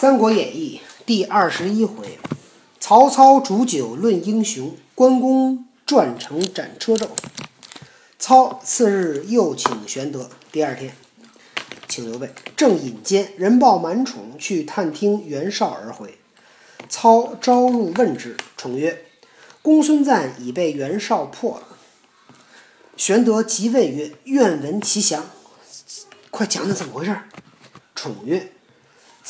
三国演义》第二十一回，曹操煮酒论英雄，关公转城斩车胄。操次日又请玄德。第二天，请刘备。正饮间，人报满宠去探听袁绍而回。操招入问之，宠曰：“公孙瓒已被袁绍破了。”玄德急问曰：“愿闻其详，快讲讲怎么回事。”宠曰：“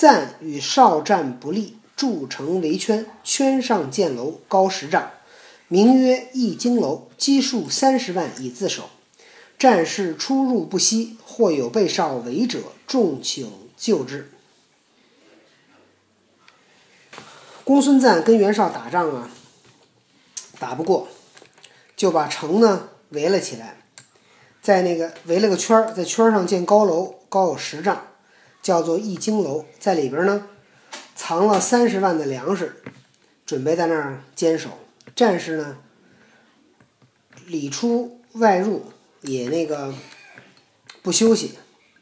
赞与少战不利，筑城围圈，圈上建楼，高十丈，名曰易经楼，积数三十万以自守。战士出入不息，或有被少围者，众请救之。”公孙瓒跟袁绍打仗啊，打不过，就把城呢围了起来，在那个围了个圈儿，在圈上建高楼，高有十丈，叫做易经楼，在里边呢藏了三十万的粮食，准备在那儿坚守。战士呢里出外入，也那个不休息，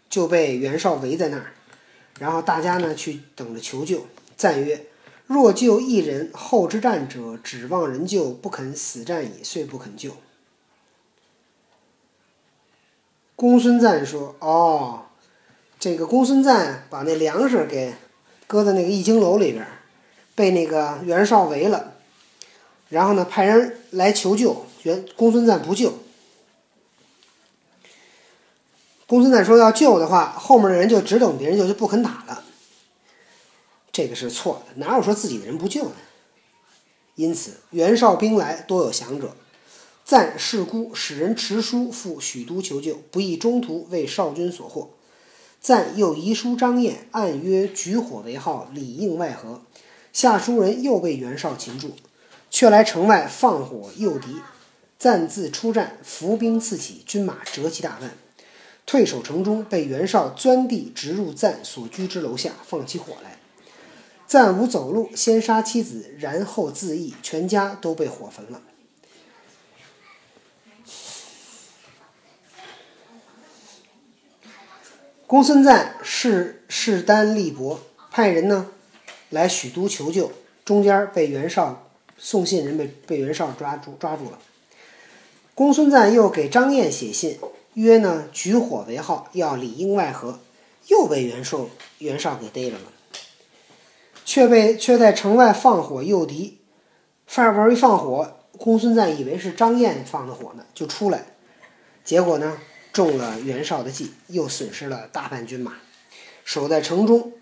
就被袁绍围在那儿，然后大家呢去等着求救。赞曰。若救一人，后之战者，指望人救，不肯死战矣，遂不肯救。公孙瓒说：“哦，这个公孙瓒把那粮食给搁在那个易经楼里边，被那个袁绍围了，然后呢，派人来求救，袁公孙瓒不救。公孙瓒说要救的话，后面的人就只等别人救，就不肯打了。”这个是错的，哪有说自己的人不救呢？因此，袁绍兵来，多有降者。赞事孤，使人持书赴许都求救，不意中途为少军所获。赞又遗书张燕，暗约举火为号，里应外合。下书人又被袁绍擒住，却来城外放火诱敌。赞自出战，伏兵四起，军马折其大半，退守城中，被袁绍钻地直入赞所居之楼下，放起火来。赞无走路，先杀妻子，然后自缢，全家都被火焚了。公孙瓒势势单力薄，派人呢来许都求救，中间被袁绍送信人被被袁绍抓住抓住了。公孙瓒又给张燕写信，约呢举火为号，要里应外合，又被袁绍袁绍给逮着了。却被却在城外放火诱敌，外边一放火，公孙瓒以为是张燕放的火呢，就出来，结果呢中了袁绍的计，又损失了大半军马，守在城中。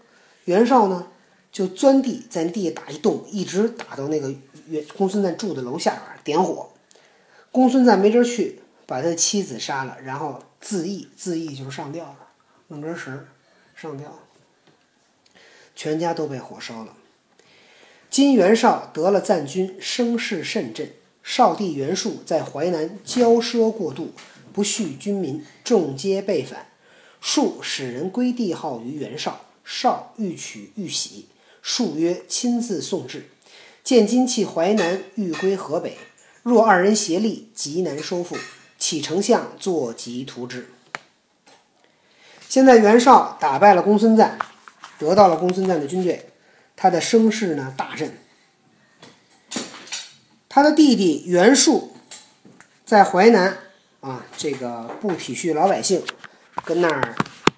袁绍呢就钻地在地下打一洞，一直打到那个袁公孙瓒住的楼下边点火。公孙瓒没地儿去，把他的妻子杀了，然后自缢，自缢就是上吊了，弄根绳上吊。全家都被火烧了。今袁绍得了赞军，声势甚振。少帝袁术在淮南骄奢过度，不恤军民，众皆被反。术使人归帝号于袁绍，绍欲取欲喜，术曰：“亲自送至。”见今弃淮南，欲归河北。若二人协力，极难收复。启丞相坐及图之。现在袁绍打败了公孙瓒。得到了公孙瓒的军队，他的声势呢大振。他的弟弟袁术在淮南啊，这个不体恤老百姓，跟那儿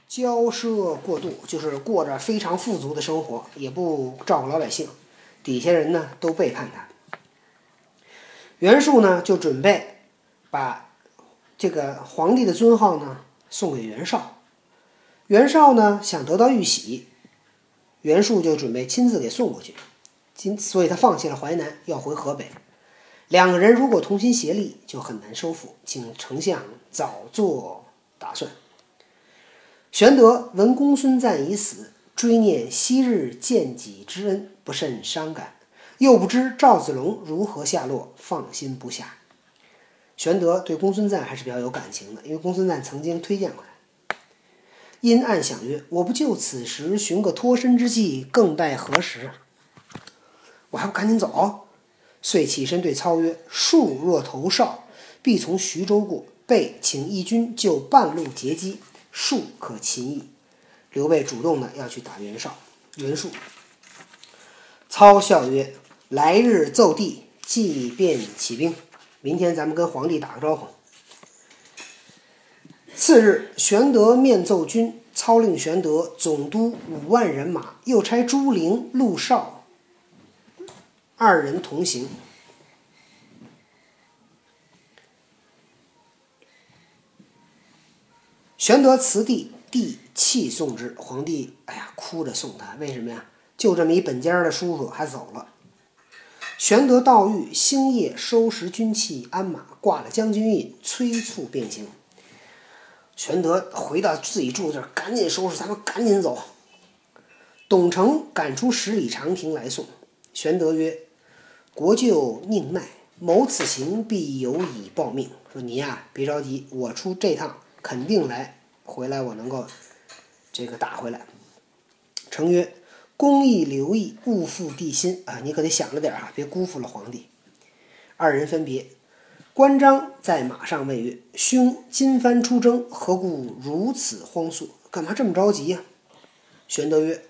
骄奢过度，就是过着非常富足的生活，也不照顾老百姓，底下人呢都背叛他。袁术呢就准备把这个皇帝的尊号呢送给袁绍，袁绍呢想得到玉玺。袁术就准备亲自给送过去，今所以他放弃了淮南，要回河北。两个人如果同心协力，就很难收复，请丞相早做打算。玄德闻公孙瓒已死，追念昔日见己之恩，不甚伤感，又不知赵子龙如何下落，放心不下。玄德对公孙瓒还是比较有感情的，因为公孙瓒曾经推荐过他。因暗想曰：“我不就此时寻个脱身之计，更待何时？我还不赶紧走！”遂起身对操曰：“树若投绍，必从徐州过。备请义军就半路截击，树可擒矣。”刘备主动的要去打袁绍、袁术。操笑曰：“来日奏帝，即便起兵。明天咱们跟皇帝打个招呼。”次日，玄德面奏军，操令玄德总督五万人马，又差朱灵、陆绍二人同行。玄德辞帝，帝泣送之。皇帝哎呀，哭着送他。为什么呀？就这么一本家的叔叔还走了。玄德到狱，星夜收拾军器，鞍马挂了将军印，催促便行。玄德回到自己住地儿，赶紧收拾，咱们赶紧走。董承赶出十里长亭来送。玄德曰：“国舅宁耐，谋此行必有以报命。说你呀，别着急，我出这趟肯定来，回来我能够这个打回来。”承曰。公义留意，勿负帝心啊！你可得想着点啊，别辜负了皇帝。二人分别，关张在马上问曰：“兄今番出征，何故如此慌速？干嘛这么着急呀？”玄德曰：“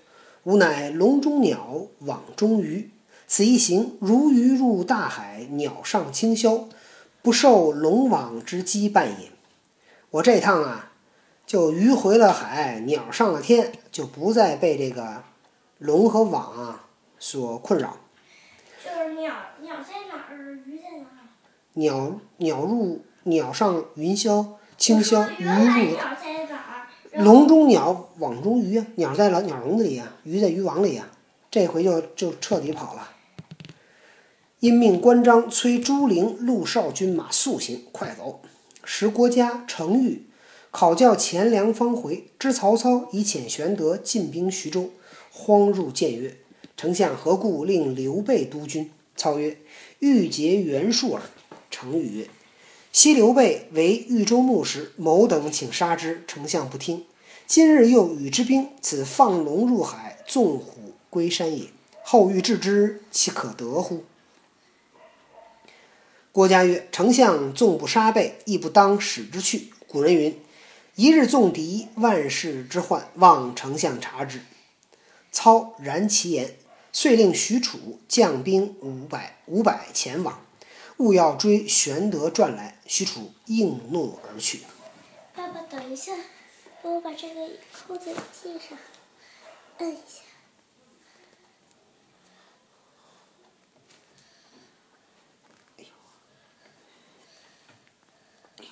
吾乃笼中鸟，网中鱼。此一行，如鱼入大海，鸟上青霄，不受龙网之羁绊也。我这趟啊，就鱼回了海，鸟上了天，就不再被这个。”龙和网啊，所困扰。就是鸟，鸟在哪儿，鱼在哪儿？鸟鸟入鸟上云霄，青霄鱼入。鸟在哪儿？笼中鸟，网中鱼啊！鸟在了鸟笼子里呀，鱼在渔网里呀。这回就就彻底跑了。因命关张催朱灵、陆少军马速行，快走。时郭嘉、程昱考教钱粮方回，知曹操已遣玄德进兵徐州。慌入谏曰：“丞相何故令刘备督军？”操曰：“欲结袁术耳。”程昱曰：“昔刘备为豫州牧时，某等请杀之，丞相不听。今日又与之兵，此放龙入海，纵虎归山也。后欲制之，岂可得乎？”郭嘉曰：“丞相纵不杀备，亦不当使之去。古人云：‘一日纵敌，万世之患。’望丞相察之。”操然其言，遂令许褚将兵五百五百前往，勿要追玄德传来。许褚应怒而去。爸爸，等一下，帮我把这个扣子系上，摁一下。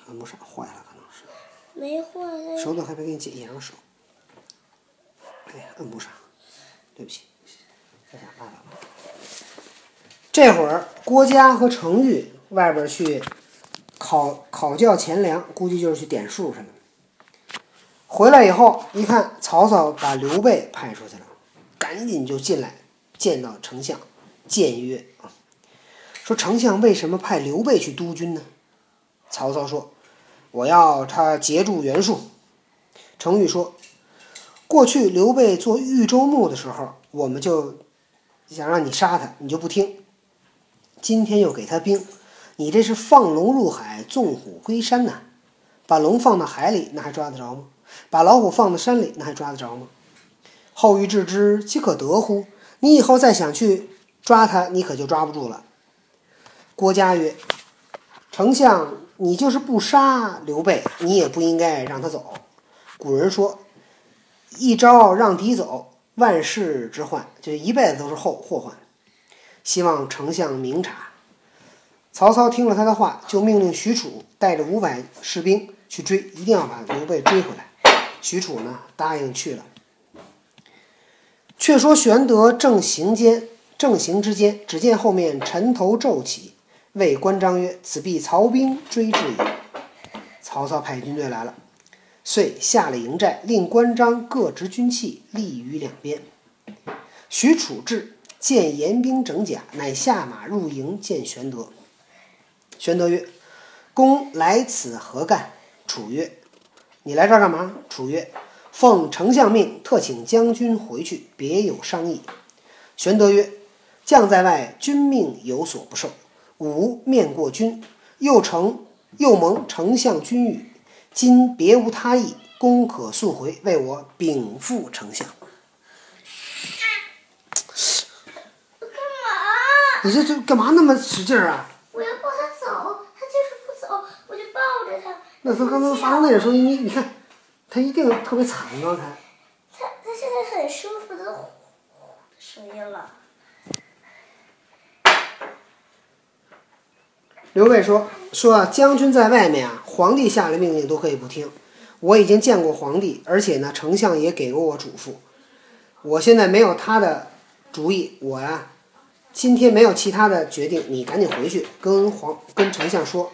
摁不上，坏了，可能是。没坏。手指还没给你解一样手。哎呀，摁不上。对不起，再想办法吧。这会儿郭嘉和程昱外边去考考教钱粮，估计就是去点数去了。回来以后一看，曹操把刘备派出去了，赶紧就进来见到丞相，谏曰：“说丞相为什么派刘备去督军呢？”曹操说：“我要他截住袁术。”程昱说。过去刘备做豫州牧的时候，我们就想让你杀他，你就不听。今天又给他兵，你这是放龙入海，纵虎归山呐！把龙放到海里，那还抓得着吗？把老虎放到山里，那还抓得着吗？后欲制之，岂可得乎？你以后再想去抓他，你可就抓不住了。郭嘉曰：“丞相，你就是不杀刘备，你也不应该让他走。古人说。”一招让敌走，万世之患，就一辈子都是后祸患。希望丞相明察。曹操听了他的话，就命令许褚带着五百士兵去追，一定要把刘备追回来。许褚呢，答应去了。却说玄德正行间，正行之间，只见后面尘头骤起，谓关张曰：“此必曹兵追至也。”曹操派军队来了。遂下了营寨，令关张各执军器，立于两边。许褚至，见严兵整甲，乃下马入营见玄德。玄德曰：“公来此何干？”楚曰：“你来这儿干嘛？”楚曰：“奉丞相命，特请将军回去，别有商议。”玄德曰：“将在外，君命有所不受。吾面过君，又承又蒙丞相君谕。”今别无他意，公可速回，为我禀赋丞相。你这这干嘛那么使劲儿啊？我要抱他走，他就是不走，我就抱着他。那他刚才发出那种声音，你你看，他一定特别惨。刚才他他现在很舒服的呼呼的声音了。刘备说说啊，将军在外面啊，皇帝下了命令都可以不听。我已经见过皇帝，而且呢，丞相也给过我嘱咐。我现在没有他的主意，我呀、今天没有其他的决定，你赶紧回去跟皇跟丞相说。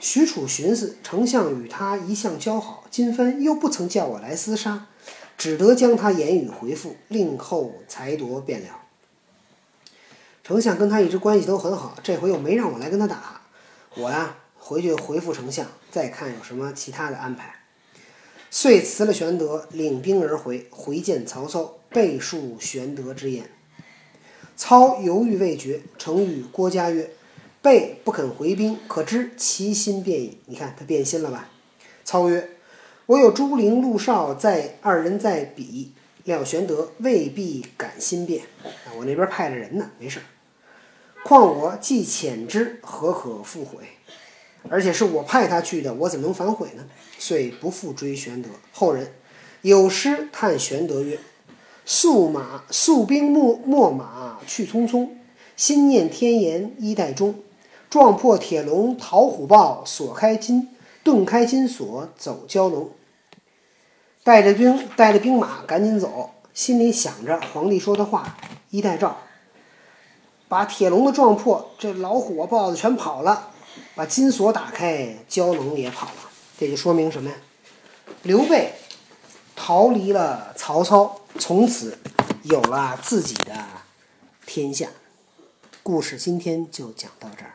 许褚寻思，丞相与他一向交好，今番又不曾叫我来厮杀，只得将他言语回复，令后裁夺便了。丞相跟他一直关系都很好，这回又没让我来跟他打，我呀回去回复丞相，再看有什么其他的安排。遂辞了玄德，领兵而回，回见曹操，备述玄德之言。操犹豫未决，曾与郭嘉曰：“备不肯回兵，可知其心变矣。”你看他变心了吧？操曰：“我有朱灵、陆少在，二人在彼，料玄德未必敢心变。我那边派了人呢，没事儿。况我既遣之，何可复悔？而且是我派他去的，我怎能反悔呢？遂不复追玄德。后人有诗叹玄德曰：“速马速兵秣秣马去匆匆，心念天言衣带中。撞破铁笼逃虎豹，锁开金顿开金锁走蛟龙。”带着兵带着兵马赶紧走，心里想着皇帝说的话，衣带诏，把铁笼子撞破，这老虎豹子全跑了。把金锁打开，蛟龙也跑了。这就说明什么呀？刘备逃离了曹操，从此有了自己的天下。故事今天就讲到这儿。